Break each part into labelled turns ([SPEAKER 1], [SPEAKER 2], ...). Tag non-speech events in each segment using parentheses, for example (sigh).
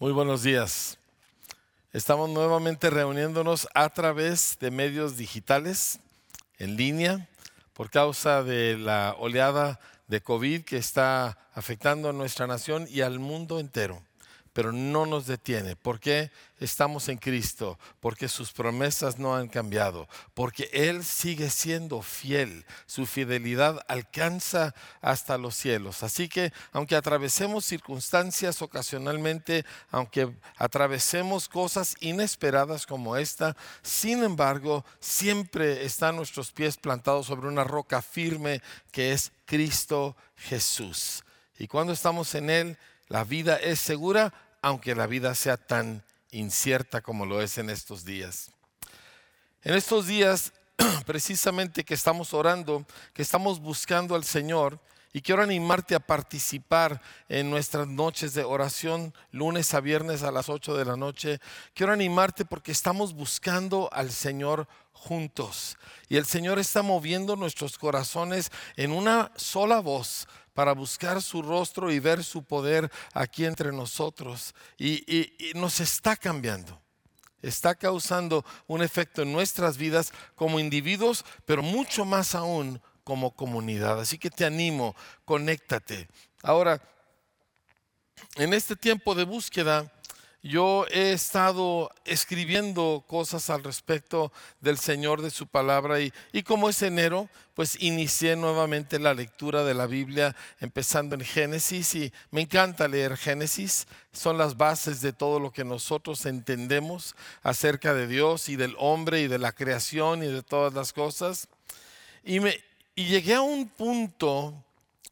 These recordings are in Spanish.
[SPEAKER 1] Muy buenos días. Estamos nuevamente reuniéndonos a través de medios digitales, en línea, por causa de la oleada de COVID que está afectando a nuestra nación y al mundo entero pero no nos detiene. ¿Por qué? Estamos en Cristo, porque sus promesas no han cambiado, porque Él sigue siendo fiel, su fidelidad alcanza hasta los cielos. Así que aunque atravesemos circunstancias ocasionalmente, aunque atravesemos cosas inesperadas como esta, sin embargo, siempre están nuestros pies plantados sobre una roca firme que es Cristo Jesús. Y cuando estamos en Él, la vida es segura, aunque la vida sea tan incierta como lo es en estos días. En estos días, (clears throat) precisamente que estamos orando, que estamos buscando al Señor, y quiero animarte a participar en nuestras noches de oración, lunes a viernes a las 8 de la noche. Quiero animarte porque estamos buscando al Señor juntos. Y el Señor está moviendo nuestros corazones en una sola voz para buscar su rostro y ver su poder aquí entre nosotros. Y, nos está cambiando. Está causando un efecto en nuestras vidas como individuos, pero mucho más aún como comunidad. Así que te animo, conéctate. Ahora, en este tiempo de búsqueda, yo he estado escribiendo cosas al respecto del Señor, de su palabra, y, como es enero, pues inicié nuevamente la lectura de la Biblia, empezando en Génesis, y me encanta leer Génesis, son las bases de todo lo que nosotros entendemos acerca de Dios y del hombre y de la creación y de todas las cosas. Y, me, y llegué a un punto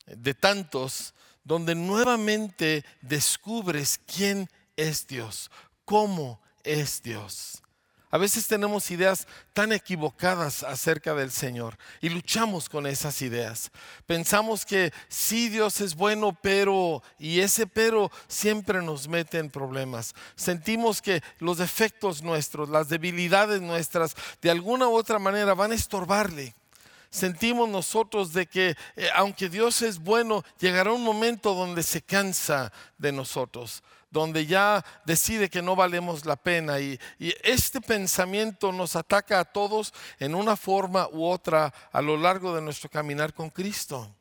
[SPEAKER 1] de tantos donde nuevamente descubres quién es Dios, cómo es Dios. A veces tenemos ideas tan equivocadas acerca del Señor y luchamos con esas ideas. Pensamos que sí Dios es bueno, pero, y ese pero siempre nos mete en problemas. Sentimos que los defectos nuestros, las debilidades nuestras, de alguna u otra manera van a estorbarle sentimos nosotros de que eh, aunque Dios es bueno, llegará un momento donde se cansa de nosotros, donde ya decide que no valemos la pena. Y, este pensamiento nos ataca a todos en una forma u otra a lo largo de nuestro caminar con Cristo.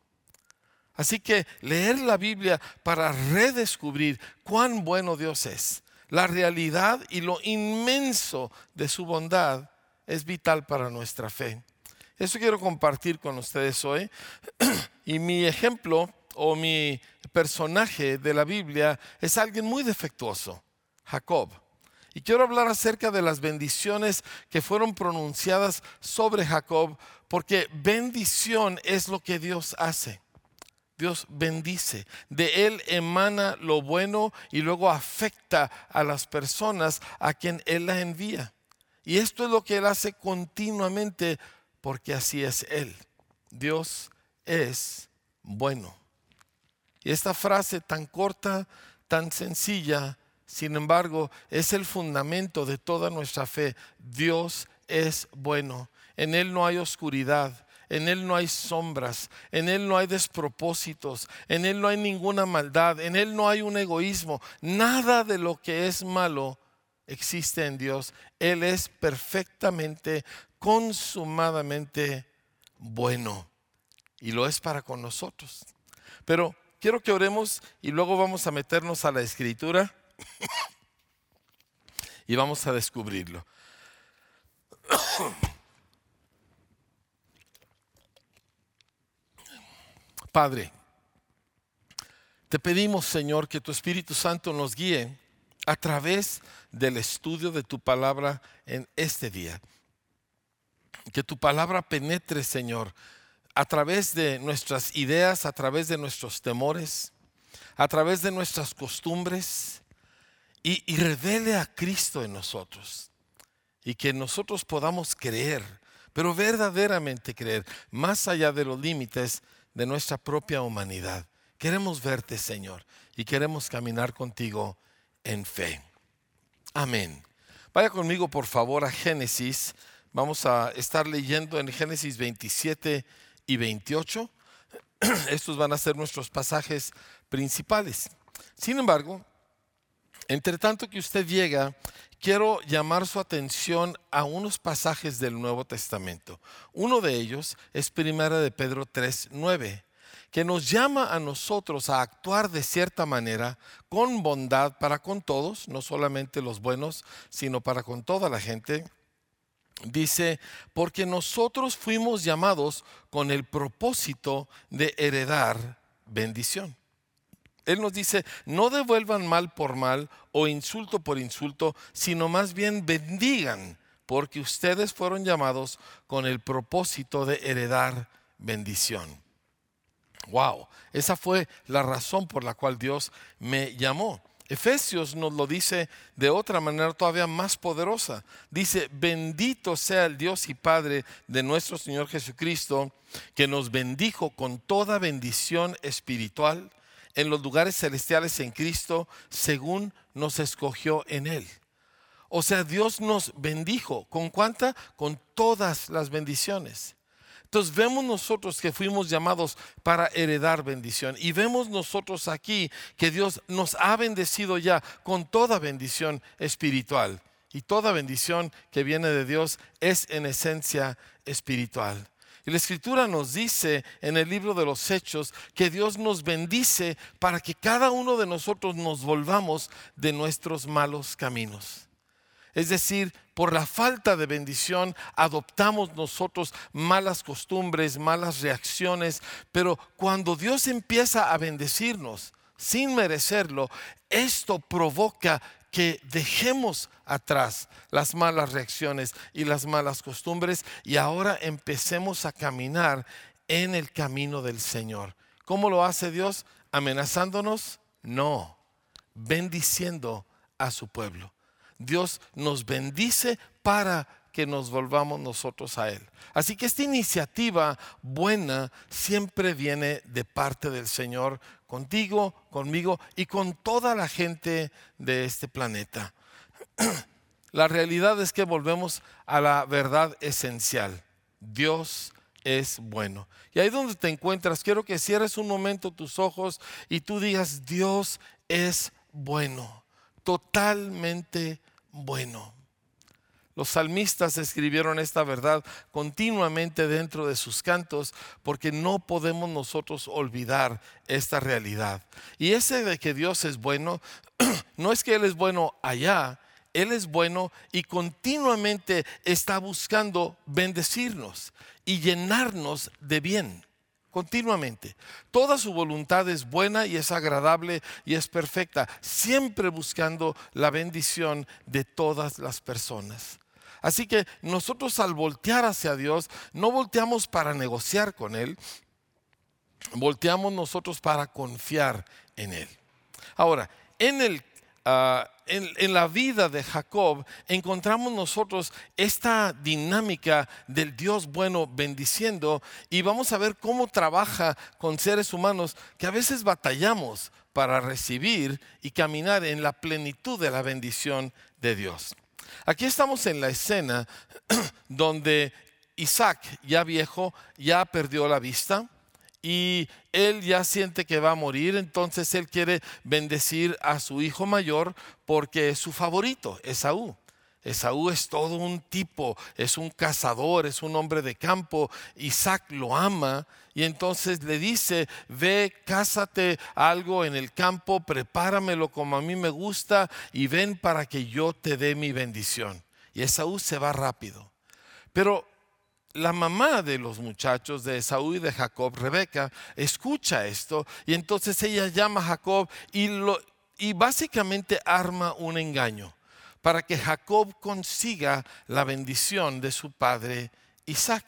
[SPEAKER 1] Así que leer la Biblia para redescubrir cuán bueno Dios es, la realidad y lo inmenso de su bondad es vital para nuestra fe. Eso quiero compartir con ustedes hoy. (clears throat) Y mi ejemplo o mi personaje de la Biblia es alguien muy defectuoso, Jacob. Y quiero hablar acerca de las bendiciones que fueron pronunciadas sobre Jacob, porque bendición es lo que Dios hace. Dios bendice. De Él emana lo bueno y luego afecta a las personas a quien Él la envía. Y esto es lo que Él hace continuamente porque así es Él. Dios es bueno. Esta frase tan corta, tan sencilla, sin embargo, es el fundamento de toda nuestra fe. Dios es bueno. En Él no hay oscuridad. En Él no hay sombras, en Él no hay despropósitos, en Él no hay ninguna maldad, en Él no hay un egoísmo. Nada de lo que es malo existe en Dios. Él es perfectamente consumadamente bueno y lo es para con nosotros. Pero quiero que oremos y luego vamos a meternos a la escritura y vamos a descubrirlo. Padre, te pedimos, Señor, que tu Espíritu Santo nos guíe a través del estudio de tu palabra en este día. Que tu palabra penetre, Señor, a través de nuestras ideas, a través de nuestros temores, a través de nuestras costumbres y, revele a Cristo en nosotros. Y que nosotros podamos creer, pero verdaderamente creer, más allá de los límites de nuestra propia humanidad. Queremos verte, Señor, y queremos caminar contigo en fe. Amén. Vaya conmigo, por favor, a Génesis Vamos a estar leyendo en Génesis 27 y 28. (clears throat) Estos van a ser nuestros pasajes principales. Sin embargo, Entre tanto que usted llega, quiero llamar su atención a unos pasajes del Nuevo Testamento. Uno de ellos es Primera de Pedro 3, 9 que nos llama a nosotros a actuar de cierta manera con bondad para con todos, no solamente los buenos, sino para con toda la gente. Dice, porque nosotros fuimos llamados con el propósito de heredar bendición. Él nos dice, no devuelvan mal por mal o insulto por insulto, sino más bien bendigan, porque ustedes fueron llamados con el propósito de heredar bendición. Wow, esa fue la razón por la cual Dios me llamó. Efesios nos lo dice de otra manera todavía más poderosa. Dice, bendito sea el Dios y Padre de nuestro Señor Jesucristo, que nos bendijo con toda bendición espiritual en los lugares celestiales en Cristo, según nos escogió en Él. O sea, Dios nos bendijo. ¿Con cuánta? Con todas las bendiciones. Entonces vemos nosotros que fuimos llamados para heredar bendición y vemos nosotros aquí que Dios nos ha bendecido ya con toda bendición espiritual. Y toda bendición que viene de Dios es en esencia espiritual. Y la escritura nos dice en el libro de los Hechos que Dios nos bendice para que cada uno de nosotros nos volvamos de nuestros malos caminos. Es decir, por la falta de bendición adoptamos nosotros malas costumbres, malas reacciones, pero cuando Dios empieza a bendecirnos sin merecerlo, esto provoca que dejemos atrás las malas reacciones y las malas costumbres y ahora empecemos a caminar en el camino del Señor. ¿Cómo lo hace Dios? ¿Amenazándonos? No, bendiciendo a su pueblo. Dios nos bendice para que nos volvamos nosotros a Él. Así que esta iniciativa buena siempre viene de parte del Señor, contigo, conmigo y con toda la gente de este planeta. (clears throat) La realidad es que volvemos a la verdad esencial. Dios es bueno. Y ahí donde te encuentras, quiero que cierres un momento tus ojos y tú digas, Dios es bueno, totalmente bueno. Los salmistas escribieron esta verdad continuamente dentro de sus cantos porque no podemos nosotros olvidar esta realidad. Y ese de que Dios es bueno, (clears throat) no es que Él es bueno allá, Él es bueno y continuamente está buscando bendecirnos y llenarnos de bien continuamente. Toda su voluntad es buena y es agradable y es perfecta, siempre buscando la bendición de todas las personas. Así que nosotros al voltear hacia Dios, no volteamos para negociar con Él, volteamos nosotros para confiar en Él. Ahora, en el Ah, en, la vida de Jacob encontramos nosotros esta dinámica del Dios bueno bendiciendo y vamos a ver cómo trabaja con seres humanos que a veces batallamos para recibir y caminar en la plenitud de la bendición de Dios. Aquí estamos en la escena (clears throat) donde Isaac, ya viejo, ya perdió la vista y él ya siente que va a morir, entonces él quiere bendecir a su hijo mayor porque es su favorito, Esaú. Esaú es todo un tipo, es un cazador, es un hombre de campo. Isaac lo ama y entonces le dice, ve, cásate algo en el campo, prepáramelo como a mí me gusta y ven para que yo te dé mi bendición. Y Esaú se va rápido. Pero la mamá de los muchachos de Esaú y de Jacob, Rebeca, escucha esto y entonces ella llama a Jacob y, lo, y básicamente arma un engaño para que Jacob consiga la bendición de su padre Isaac.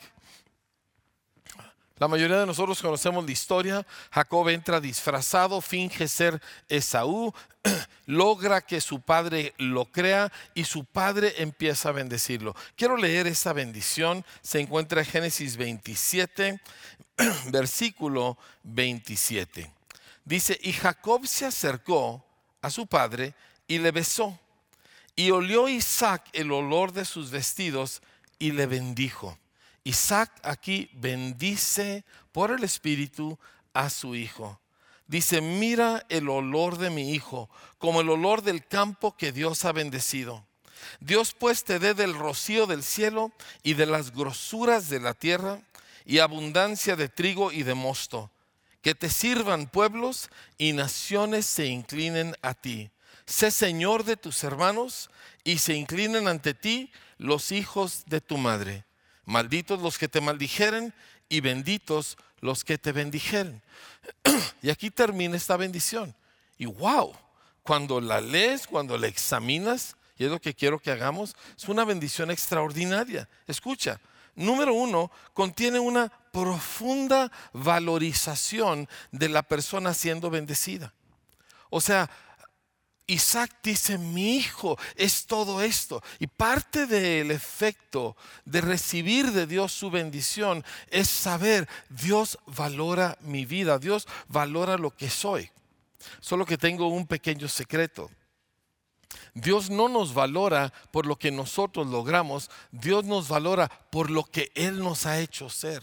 [SPEAKER 1] La mayoría de nosotros conocemos la historia. Jacob entra disfrazado, finge ser Esaú, (clears throat) logra que su padre lo crea y su padre empieza a bendecirlo. Quiero leer esa bendición. Se encuentra en Génesis 27, (clears throat) versículo 27. Dice, y Jacob se acercó a su padre y le besó. Y olió Isaac el olor de sus vestidos y le bendijo. Isaac aquí bendice por el Espíritu a su hijo. Dice, mira el olor de mi hijo, como el olor del campo que Dios ha bendecido. Dios pues te dé del rocío del cielo y de las grosuras de la tierra y abundancia de trigo y de mosto. Que te sirvan pueblos y naciones se inclinen a ti. Sé Señor de tus hermanos y se inclinen ante ti los hijos de tu madre. Malditos los que te maldijeren y benditos los que te bendijeren. (clears throat) y aquí termina esta bendición. Y wow, cuando la lees, cuando la examinas, y es lo que quiero que hagamos, es una bendición extraordinaria. Escucha, número uno, contiene una profunda valorización de la persona siendo bendecida. O sea, Isaac dice, mi hijo es todo esto. Y parte del efecto de recibir de Dios su bendición es saber, Dios valora mi vida, Dios valora lo que soy. Solo que tengo un pequeño secreto. Dios no nos valora por lo que nosotros logramos, Dios nos valora por lo que Él nos ha hecho ser.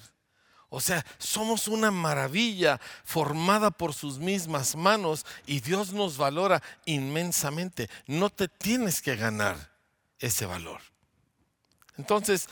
[SPEAKER 1] O sea, somos una maravilla formada por sus mismas manos y Dios nos valora inmensamente. No te tienes que ganar ese valor. Entonces,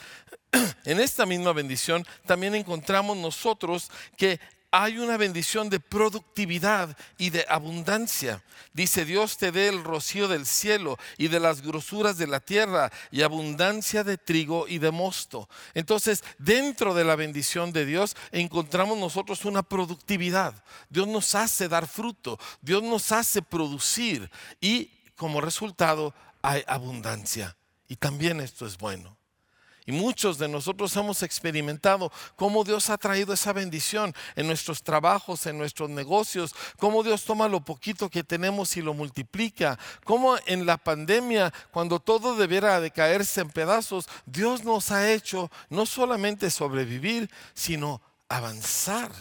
[SPEAKER 1] (clears throat) en esta misma bendición también encontramos nosotros que hay una bendición de productividad y de abundancia. Dice, Dios te dé el rocío del cielo y de las grosuras de la tierra y abundancia de trigo y de mosto. Entonces, dentro de la bendición de Dios encontramos nosotros una productividad. Dios nos hace dar fruto, Dios nos hace producir y como resultado hay abundancia. Y también esto es bueno. Y muchos de nosotros hemos experimentado cómo Dios ha traído esa bendición en nuestros trabajos, en nuestros negocios, cómo Dios toma lo poquito que tenemos y lo multiplica, cómo en la pandemia, cuando todo debiera de caerse en pedazos, Dios nos ha hecho no solamente sobrevivir, sino avanzar.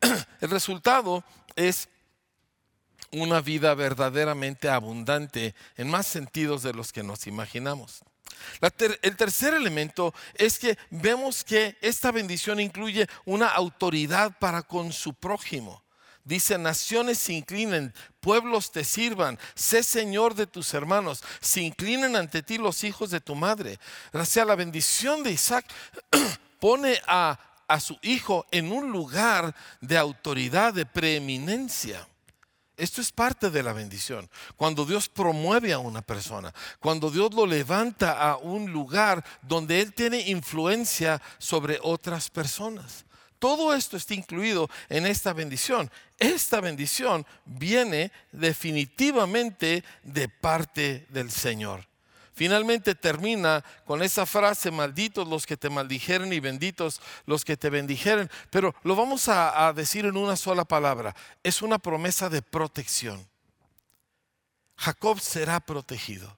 [SPEAKER 1] (clears throat) El resultado es una vida verdaderamente abundante en más sentidos de los que nos imaginamos el tercer elemento es que vemos que esta bendición incluye una autoridad para con su prójimo. Dice, naciones se inclinen, pueblos te sirvan, sé Señor de tus hermanos, se inclinen ante ti los hijos de tu madre. O sea, la bendición de Isaac (clears throat) pone a, a su hijo en un lugar de autoridad, de preeminencia. Esto es parte de la bendición. Cuando Dios promueve a una persona, cuando Dios lo levanta a un lugar donde Él tiene influencia sobre otras personas. Todo esto está incluido en esta bendición. Esta bendición viene definitivamente de parte del Señor. Finalmente termina con esa frase, malditos los que te maldijeren y benditos los que te bendijeren. Pero lo vamos a, decir en una sola palabra. Es una promesa de protección. Jacob será protegido.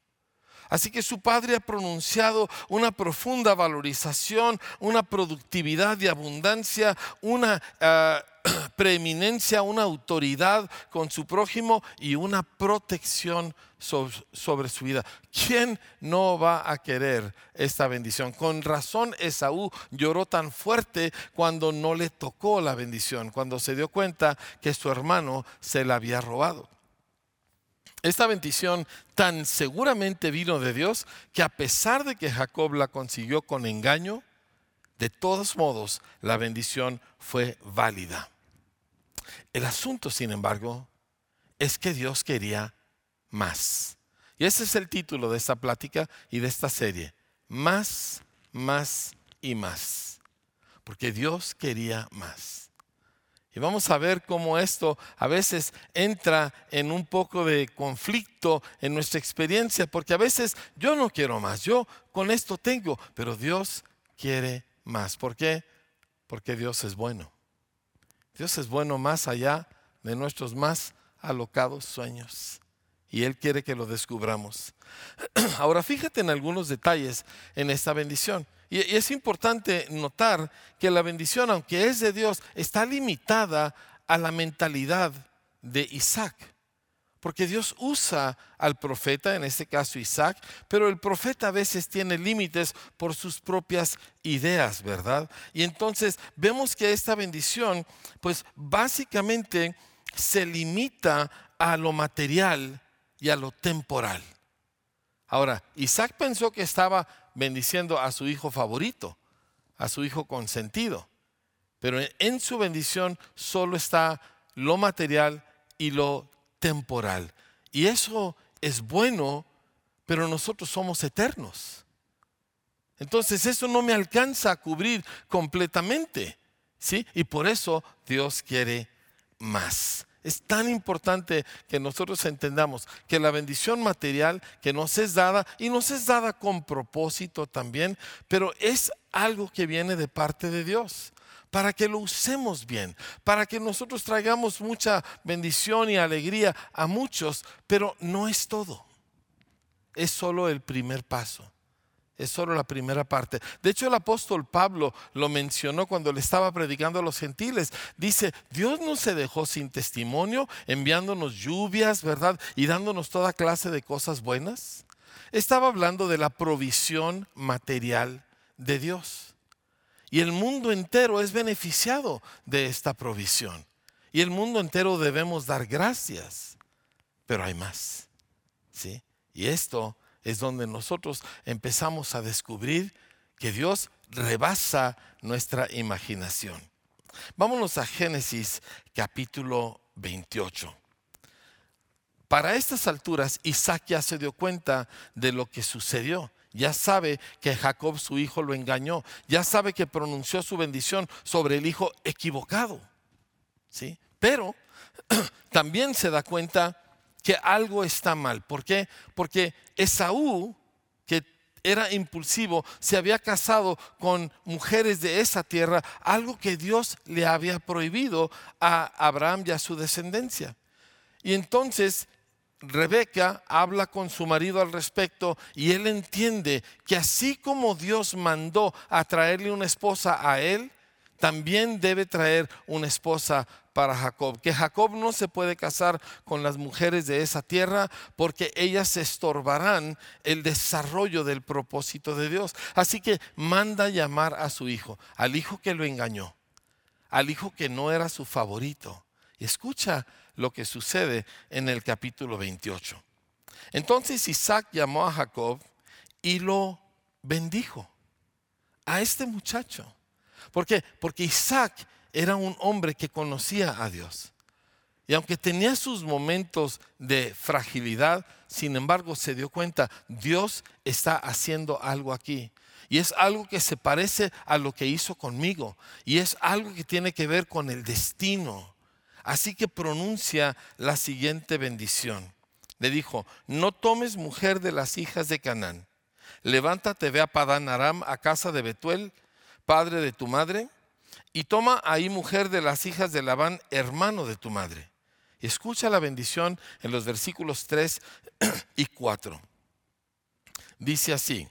[SPEAKER 1] Así que su padre ha pronunciado una profunda valorización, una productividad y abundancia, una ah, (clears throat) preeminencia, una autoridad con su prójimo y una protección sobre, su vida. ¿Quién no va a querer esta bendición? Con razón Esaú lloró tan fuerte cuando no le tocó la bendición, cuando se dio cuenta que su hermano se la había robado. Esta bendición tan seguramente vino de Dios que a pesar de que Jacob la consiguió con engaño, de todos modos la bendición fue válida. El asunto, sin embargo, es que Dios quería más. Y ese es el título de esta plática y de esta serie. Más, más y más. Porque Dios quería más. Y vamos a ver cómo esto a veces entra en un poco de conflicto en nuestra experiencia, porque a veces yo no quiero más, yo con esto tengo, pero Dios quiere más. ¿Por qué? Porque Dios es bueno. Dios es bueno más allá de nuestros más alocados sueños. Y Él quiere que lo descubramos. (clears throat) Ahora fíjate en algunos detalles en esta bendición. Y es importante notar que la bendición, aunque es de Dios, está limitada a la mentalidad de Isaac. Porque Dios usa al profeta, en este caso Isaac, pero el profeta a veces tiene límites por sus propias ideas, ¿verdad? Y entonces vemos que esta bendición, pues básicamente se limita a lo material y a lo temporal. Ahora, Isaac pensó que estaba bendiciendo a su hijo favorito, a su hijo consentido, pero en su bendición solo está lo material y lo temporal. Y eso es bueno, pero nosotros somos eternos. Entonces eso no me alcanza a cubrir completamente. ¿sí? Y por eso Dios quiere más. Es tan importante que nosotros entendamos que la bendición material que nos es dada, y nos es dada con propósito también, pero es algo que viene de parte de Dios para que lo usemos bien, para que nosotros traigamos mucha bendición y alegría a muchos, pero no es todo. Es solo el primer paso. Es solo la primera parte. De hecho, el apóstol Pablo lo mencionó cuando le estaba predicando a los gentiles. Dice, Dios no se dejó sin testimonio, enviándonos lluvias, ¿verdad? Y dándonos toda clase de cosas buenas. Estaba hablando de la provisión material de Dios. Y el mundo entero es beneficiado de esta provisión. Y el mundo entero debemos dar gracias. Pero hay más. ¿Sí? Y esto es donde nosotros empezamos a descubrir que Dios rebasa nuestra imaginación. Vámonos a Génesis capítulo 28. Para estas alturas, Isaac ya se dio cuenta de lo que sucedió ya sabe que Jacob su hijo lo engañó, ya sabe que pronunció su bendición sobre el hijo equivocado. ¿Sí? Pero (clears throat) también se da cuenta que algo está mal. ¿Por qué? Porque Esaú, que era impulsivo, se había casado con mujeres de esa tierra, algo que Dios le había prohibido a Abraham y a su descendencia. Y entonces Rebeca habla con su marido al respecto y él entiende que así como Dios mandó a traerle una esposa a él, también debe traer una esposa para Jacob. Que Jacob no se puede casar con las mujeres de esa tierra porque ellas estorbarán el desarrollo del propósito de Dios. Así que manda llamar a su hijo, al hijo que lo engañó, al hijo que no era su favorito. Escucha lo que sucede en el capítulo 28. Entonces Isaac llamó a Jacob y lo bendijo a este muchacho. ¿Por qué? Porque Isaac era un hombre que conocía a Dios. Y aunque tenía sus momentos de fragilidad, sin embargo se dio cuenta, Dios está haciendo algo aquí. Y es algo que se parece a lo que hizo conmigo. Y es algo que tiene que ver con el destino. Así que pronuncia la siguiente bendición. Le dijo, no tomes mujer de las hijas de Canaán. Levántate, ve a Padán Aram, a casa de Betuel, padre de tu madre, y toma ahí mujer de las hijas de Labán, hermano de tu madre. escucha la bendición en los versículos 3 y 4. Dice así,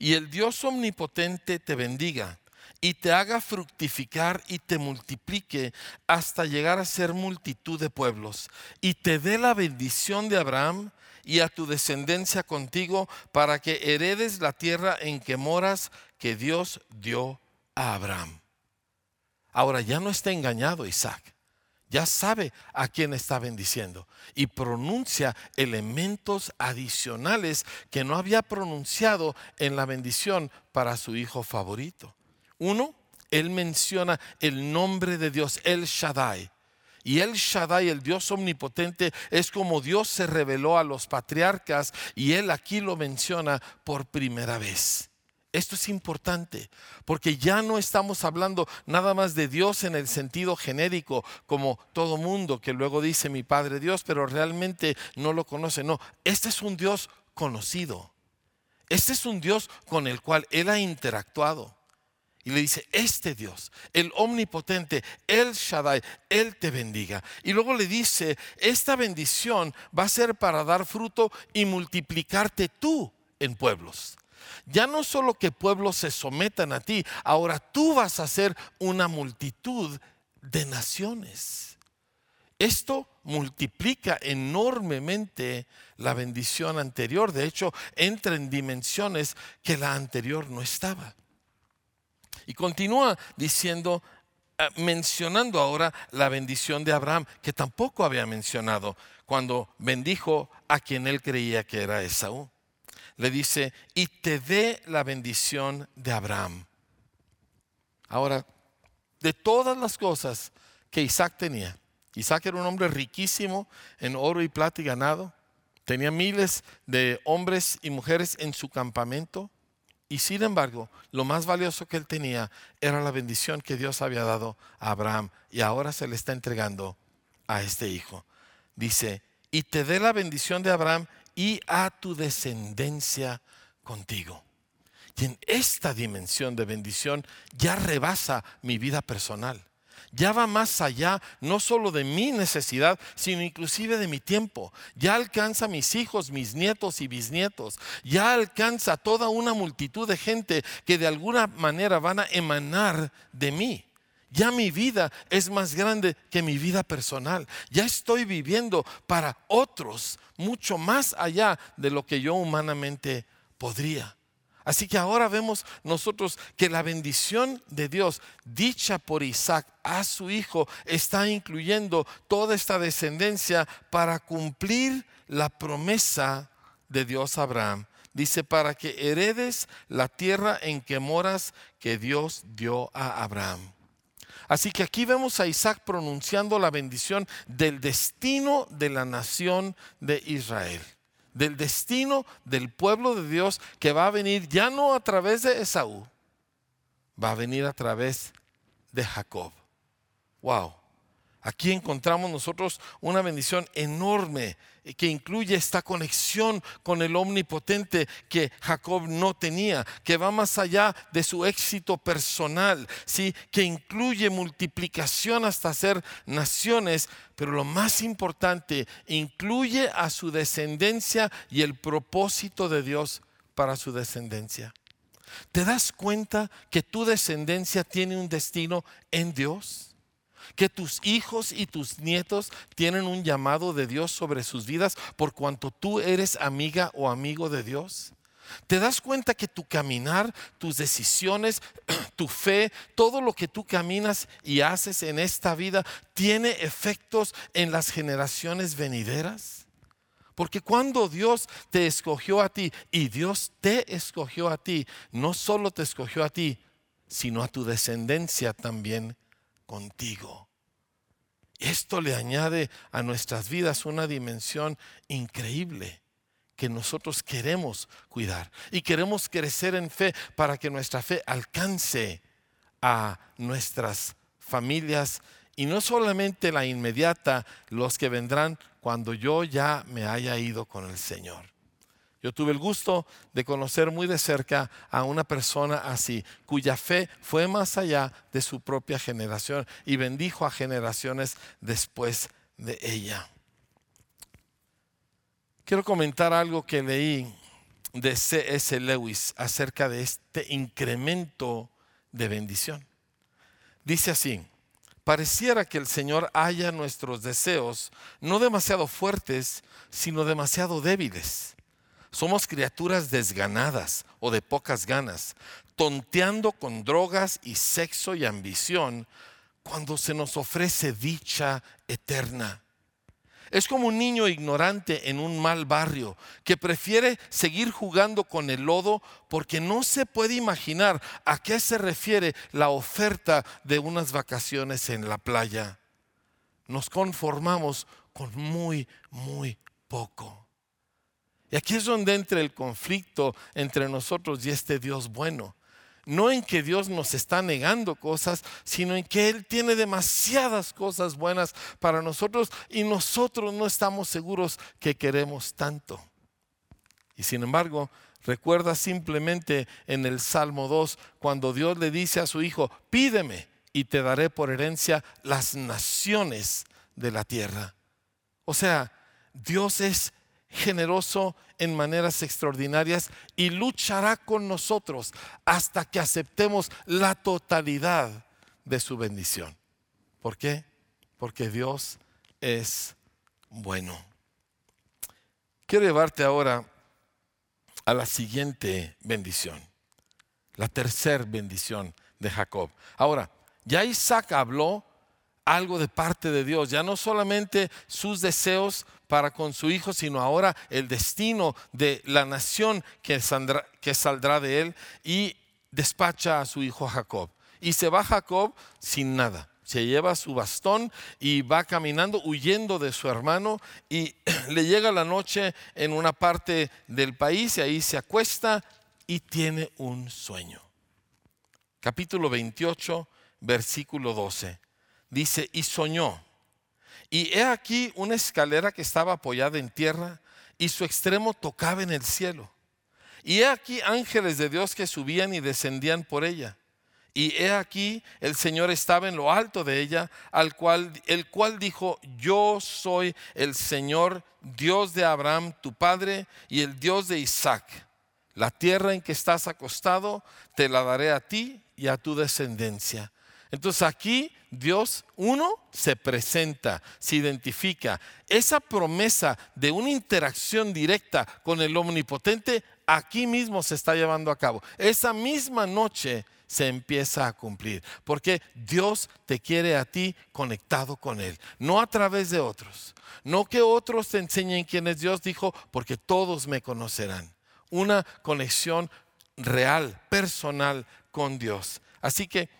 [SPEAKER 1] y el Dios omnipotente te bendiga y te haga fructificar y te multiplique hasta llegar a ser multitud de pueblos, y te dé la bendición de Abraham y a tu descendencia contigo, para que heredes la tierra en que moras, que Dios dio a Abraham. Ahora ya no está engañado Isaac, ya sabe a quién está bendiciendo y pronuncia elementos adicionales que no había pronunciado en la bendición para su hijo favorito. Uno, él menciona el nombre de Dios, el Shaddai. Y el Shaddai, el Dios omnipotente, es como Dios se reveló a los patriarcas y él aquí lo menciona por primera vez. Esto es importante porque ya no estamos hablando nada más de Dios en el sentido genérico, como todo mundo que luego dice mi Padre Dios, pero realmente no lo conoce. No, este es un Dios conocido. Este es un Dios con el cual Él ha interactuado. Y le dice, este Dios, el omnipotente, el Shaddai, Él te bendiga. Y luego le dice, esta bendición va a ser para dar fruto y multiplicarte tú en pueblos. Ya no solo que pueblos se sometan a ti, ahora tú vas a ser una multitud de naciones. Esto multiplica enormemente la bendición anterior. De hecho, entra en dimensiones que la anterior no estaba. Y continúa diciendo eh, mencionando ahora la bendición de Abraham, que tampoco había mencionado cuando bendijo a quien él creía que era Esaú. Le dice, y te dé la bendición de Abraham. Ahora, de todas las cosas que Isaac tenía, Isaac era un hombre riquísimo en oro y plata y ganado, tenía miles de hombres y mujeres en su campamento, y sin embargo, lo más valioso que él tenía era la bendición que Dios había dado a Abraham y ahora se le está entregando a este hijo. Dice, y te dé la bendición de Abraham y a tu descendencia contigo. Y en esta dimensión de bendición ya rebasa mi vida personal ya va más allá, no solo de mi necesidad, sino inclusive de mi tiempo. Ya alcanza a mis hijos, mis nietos y bisnietos. Ya alcanza toda una multitud de gente que de alguna manera van a emanar de mí. Ya mi vida es más grande que mi vida personal. Ya estoy viviendo para otros mucho más allá de lo que yo humanamente podría. Así que ahora vemos nosotros que la bendición de Dios dicha por Isaac a su hijo está incluyendo toda esta descendencia para cumplir la promesa de Dios Abraham. Dice, para que heredes la tierra en que moras que Dios dio a Abraham. Así que aquí vemos a Isaac pronunciando la bendición del destino de la nación de Israel del destino del pueblo de Dios que va a venir ya no a través de Esaú, va a venir a través de Jacob. Wow. Aquí encontramos nosotros una bendición enorme que incluye esta conexión con el omnipotente que Jacob no tenía, que va más allá de su éxito personal, ¿sí? que incluye multiplicación hasta ser naciones, pero lo más importante, incluye a su descendencia y el propósito de Dios para su descendencia. ¿Te das cuenta que tu descendencia tiene un destino en Dios? Que tus hijos y tus nietos tienen un llamado de Dios sobre sus vidas por cuanto tú eres amiga o amigo de Dios? ¿Te das cuenta que tu caminar, tus decisiones, (clears throat) tu fe, todo lo que tú caminas y haces en esta vida tiene efectos en las generaciones venideras? Porque cuando Dios te escogió a ti y Dios te escogió a ti, no solo te escogió a ti, sino a tu descendencia también contigo. Esto le añade a nuestras vidas una dimensión increíble que nosotros queremos cuidar y queremos crecer en fe para que nuestra fe alcance a nuestras familias y no solamente la inmediata, los que vendrán cuando yo ya me haya ido con el Señor. Yo tuve el gusto de conocer muy de cerca a una persona así, cuya fe fue más allá de su propia generación y bendijo a generaciones después de ella. Quiero comentar algo que leí de C.S. Lewis acerca de este incremento de bendición. Dice así, pareciera que el Señor haya nuestros deseos no demasiado fuertes, sino demasiado débiles somos criaturas desganadas o de pocas ganas, tonteando con drogas y sexo y ambición cuando se nos ofrece dicha eterna. Es como un niño ignorante en un mal barrio que prefiere seguir jugando con el lodo porque no se puede imaginar a qué se refiere la oferta de unas vacaciones en la playa. Nos conformamos con muy, muy poco. Y aquí es donde entra el conflicto entre nosotros y este Dios bueno. No en que Dios nos está negando cosas, sino en que Él tiene demasiadas cosas buenas para nosotros y nosotros no estamos seguros que queremos tanto. Y sin embargo, recuerda simplemente en el Salmo 2, cuando Dios le dice a su Hijo, pídeme y te daré por herencia las naciones de la tierra. O sea, Dios es generoso en maneras extraordinarias y luchará con nosotros hasta que aceptemos la totalidad de su bendición. ¿Por qué? Porque Dios es bueno. Quiero llevarte ahora a la siguiente bendición, la tercera bendición de Jacob. Ahora, Ya Isaac habló algo de parte de Dios, ya no solamente sus deseos para con su hijo, sino ahora el destino de la nación que saldrá, que saldrá de él y despacha a su hijo Jacob. Y se va Jacob sin nada. Se lleva su bastón y va caminando huyendo de su hermano y (clears throat) le llega la noche en una parte del país y ahí se acuesta y tiene un sueño. Capítulo 28, versículo 12. Dice, y soñó. Y he aquí una escalera que estaba apoyada en tierra y su extremo tocaba en el cielo. Y he aquí ángeles de Dios que subían y descendían por ella. Y he aquí el Señor estaba en lo alto de ella, al cual, el cual dijo, yo soy el Señor, Dios de Abraham, tu padre, y el Dios de Isaac. La tierra en que estás acostado, te la daré a ti y a tu descendencia. Entonces aquí Dios, uno, se presenta, se identifica. Esa promesa de una interacción directa con el omnipotente aquí mismo se está llevando a cabo. Esa misma noche se empieza a cumplir. Porque Dios te quiere a ti conectado con Él, no a través de otros. No que otros te enseñen quién es Dios, dijo, porque todos me conocerán. Una conexión real, personal con Dios. Así que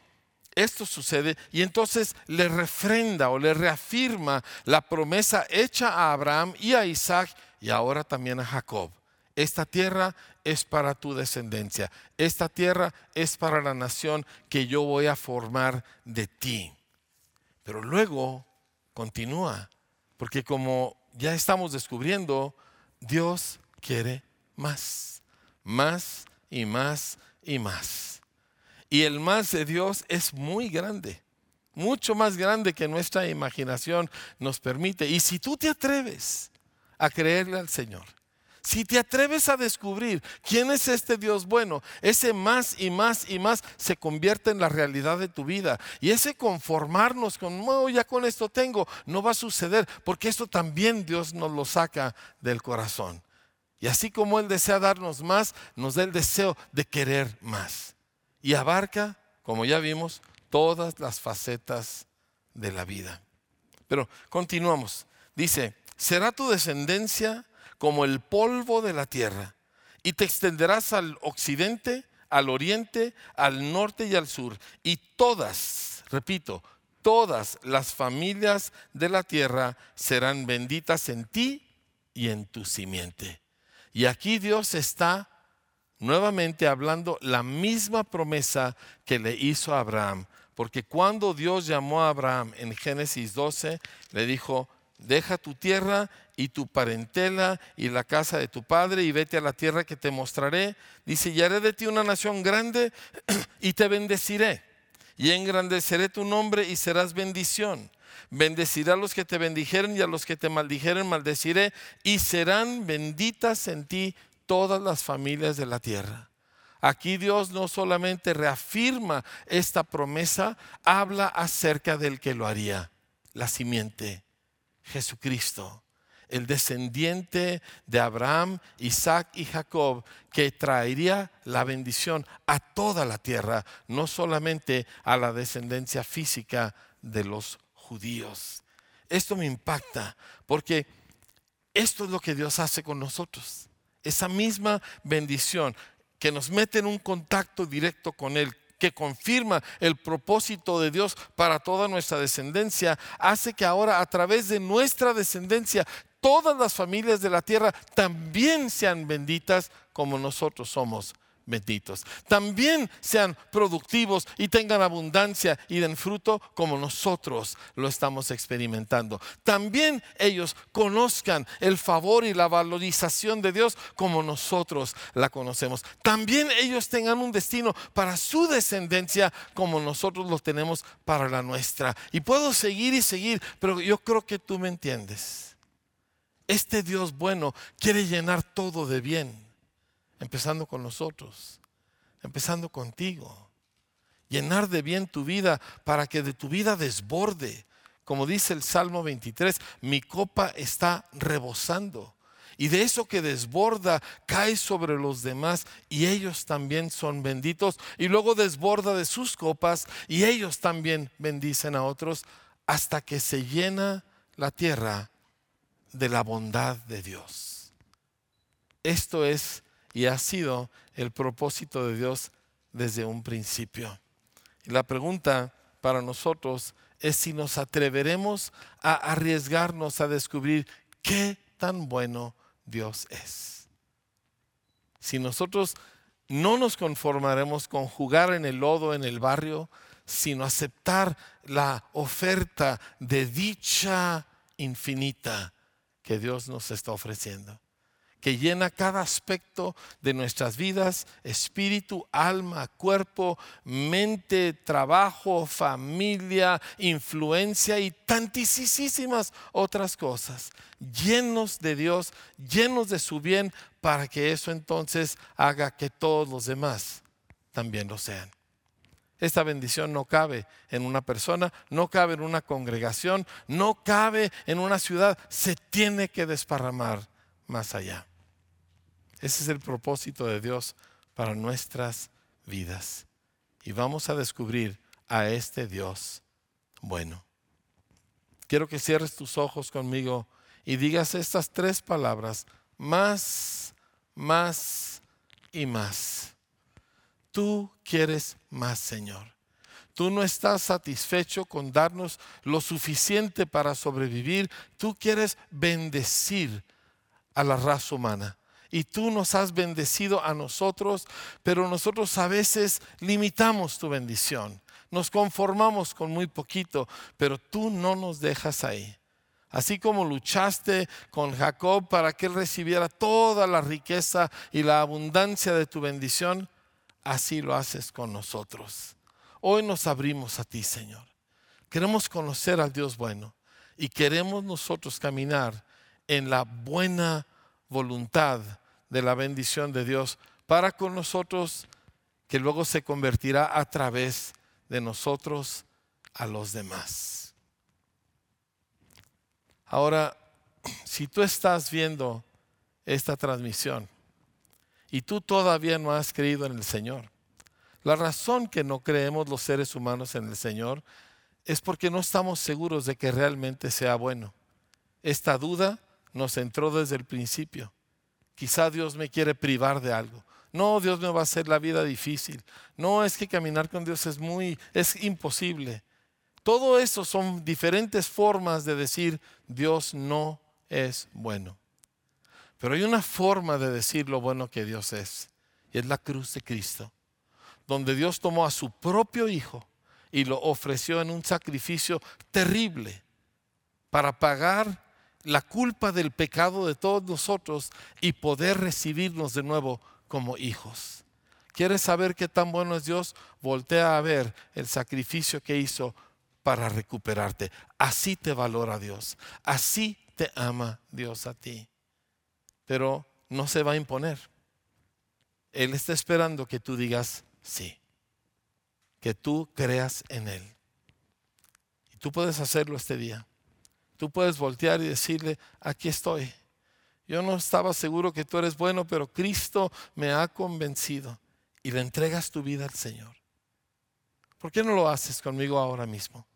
[SPEAKER 1] esto sucede y entonces le refrenda o le reafirma la promesa hecha a Abraham y a Isaac y ahora también a Jacob. Esta tierra es para tu descendencia. Esta tierra es para la nación que yo voy a formar de ti. Pero luego continúa, porque como ya estamos descubriendo, Dios quiere más, más y más y más. Y el más de Dios es muy grande, mucho más grande que nuestra imaginación nos permite. Y si tú te atreves a creerle al Señor, si te atreves a descubrir quién es este Dios bueno, ese más y más y más se convierte en la realidad de tu vida. Y ese conformarnos con, oh, ya con esto tengo, no va a suceder, porque esto también Dios nos lo saca del corazón. Y así como Él desea darnos más, nos da el deseo de querer más. Y abarca, como ya vimos, todas las facetas de la vida. Pero continuamos. Dice, será tu descendencia como el polvo de la tierra, y te extenderás al occidente, al oriente, al norte y al sur, y todas, repito, todas las familias de la tierra serán benditas en ti y en tu simiente. Y aquí Dios está nuevamente hablando la misma promesa que le hizo a Abraham. Porque cuando Dios llamó a Abraham en Génesis 12, le dijo, deja tu tierra y tu parentela y la casa de tu padre y vete a la tierra que te mostraré. Dice, y haré de ti una nación grande (clears throat) y te bendeciré. Y engrandeceré tu nombre y serás bendición. Bendeciré a los que te bendijeren y a los que te maldijeren maldeciré. Y serán benditas en ti todas las familias de la tierra. Aquí Dios no solamente reafirma esta promesa, habla acerca del que lo haría, la simiente, Jesucristo el descendiente de Abraham, Isaac y Jacob, que traería la bendición a toda la tierra, no solamente a la descendencia física de los judíos. Esto me impacta porque esto es lo que Dios hace con nosotros. Esa misma bendición que nos mete en un contacto directo con Él, que confirma el propósito de Dios para toda nuestra descendencia, hace que ahora a través de nuestra descendencia todas las familias de la tierra también sean benditas como nosotros somos benditos. También sean productivos y tengan abundancia y den fruto como nosotros lo estamos experimentando. También ellos conozcan el favor y la valorización de Dios como nosotros la conocemos. También ellos tengan un destino para su descendencia como nosotros lo tenemos para la nuestra. Y puedo seguir y seguir, pero yo creo que tú me entiendes. Este Dios bueno quiere llenar todo de bien, empezando con nosotros, empezando contigo. Llenar de bien tu vida para que de tu vida desborde. Como dice el Salmo 23, mi copa está rebosando. Y de eso que desborda cae sobre los demás y ellos también son benditos. Y luego desborda de sus copas y ellos también bendicen a otros hasta que se llena la tierra de la bondad de Dios. Esto es y ha sido el propósito de Dios desde un principio. Y la pregunta para nosotros es si nos atreveremos a arriesgarnos a descubrir qué tan bueno Dios es. Si nosotros no nos conformaremos con jugar en el lodo en el barrio, sino aceptar la oferta de dicha infinita que Dios nos está ofreciendo que llena cada aspecto de nuestras vidas, espíritu, alma, cuerpo, mente, trabajo, familia, influencia y tantísimas otras cosas. Llenos de Dios, llenos de su bien, para que eso entonces haga que todos los demás también lo sean. Esta bendición no cabe en una persona, no cabe en una congregación, no cabe en una ciudad, se tiene que desparramar más allá. Ese es el propósito de Dios para nuestras vidas. Y vamos a descubrir a este Dios bueno. Quiero que cierres tus ojos conmigo y digas estas tres palabras, más, más y más. Tú quieres más, Señor. Tú no estás satisfecho con darnos lo suficiente para sobrevivir. Tú quieres bendecir a la raza humana y tú nos has bendecido a nosotros, pero nosotros a veces limitamos tu bendición. Nos conformamos con muy poquito, pero tú no nos dejas ahí. Así como luchaste con Jacob para que él recibiera toda la riqueza y la abundancia de tu bendición, así lo haces con nosotros. Hoy nos abrimos a ti, Señor. Queremos conocer al Dios bueno y queremos nosotros caminar en la buena voluntad de la bendición de Dios para con nosotros, que luego se convertirá a través de nosotros a los demás. Ahora, si tú estás viendo esta transmisión y tú todavía no has creído en el Señor, la razón que no creemos los seres humanos en el Señor es porque no estamos seguros de que realmente sea bueno. Esta duda nos entró desde el principio. Quizá Dios me quiere privar de algo. No, Dios me va a hacer la vida difícil. No, es que caminar con Dios es muy, es imposible. Todo eso son diferentes formas de decir Dios no es bueno. Pero hay una forma de decir lo bueno que Dios es. Y es la cruz de Cristo. Donde Dios tomó a su propio Hijo y lo ofreció en un sacrificio terrible para pagar la culpa del pecado de todos nosotros y poder recibirnos de nuevo como hijos. ¿Quieres saber qué tan bueno es Dios? Voltea a ver el sacrificio que hizo para recuperarte. Así te valora Dios. Así te ama Dios a ti. Pero no se va a imponer. Él está esperando que tú digas sí. Que tú creas en Él. Y tú puedes hacerlo este día. Tú puedes voltear y decirle, aquí estoy. Yo no estaba seguro que tú eres bueno, pero Cristo me ha convencido y le entregas tu vida al Señor. ¿Por qué no lo haces conmigo ahora mismo?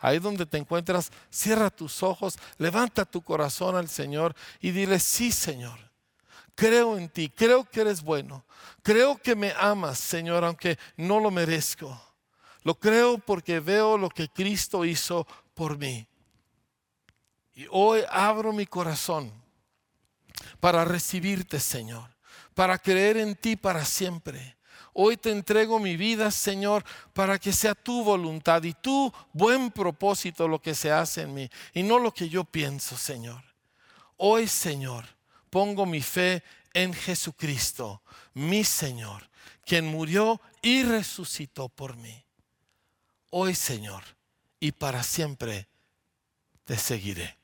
[SPEAKER 1] Ahí donde te encuentras, cierra tus ojos, levanta tu corazón al Señor y dile, sí Señor, creo en ti, creo que eres bueno, creo que me amas Señor, aunque no lo merezco. Lo creo porque veo lo que Cristo hizo por mí. Y hoy abro mi corazón para recibirte, Señor, para creer en ti para siempre. Hoy te entrego mi vida, Señor, para que sea tu voluntad y tu buen propósito lo que se hace en mí y no lo que yo pienso, Señor. Hoy, Señor, pongo mi fe en Jesucristo, mi Señor, quien murió y resucitó por mí. Hoy, Señor, y para siempre te seguiré.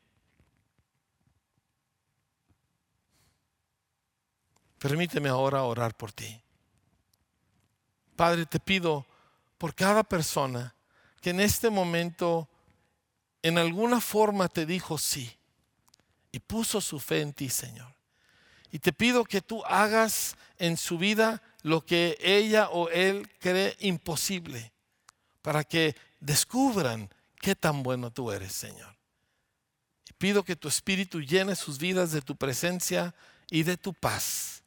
[SPEAKER 1] Permíteme ahora orar por ti. Padre, te pido por cada persona que en este momento en alguna forma te dijo sí y puso su fe en ti, Señor. Y te pido que tú hagas en su vida lo que ella o él cree imposible, para que descubran qué tan bueno tú eres, Señor. Y pido que tu Espíritu llene sus vidas de tu presencia y de tu paz.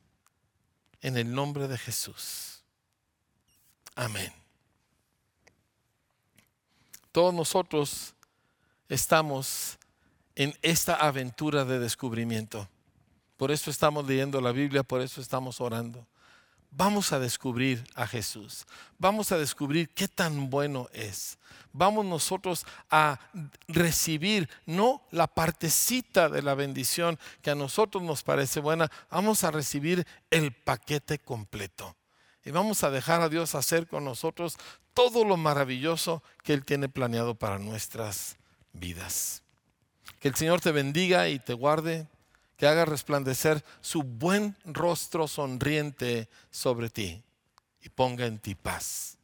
[SPEAKER 1] En el nombre de Jesús. Amén. Todos nosotros estamos en esta aventura de descubrimiento. Por eso estamos leyendo la Biblia, por eso estamos orando. Vamos a descubrir a Jesús. Vamos a descubrir qué tan bueno es. Vamos nosotros a recibir no la partecita de la bendición que a nosotros nos parece buena, vamos a recibir el paquete completo. Y vamos a dejar a Dios hacer con nosotros todo lo maravilloso que Él tiene planeado para nuestras vidas. Que el Señor te bendiga y te guarde, que haga resplandecer su buen rostro sonriente sobre ti y ponga en ti paz.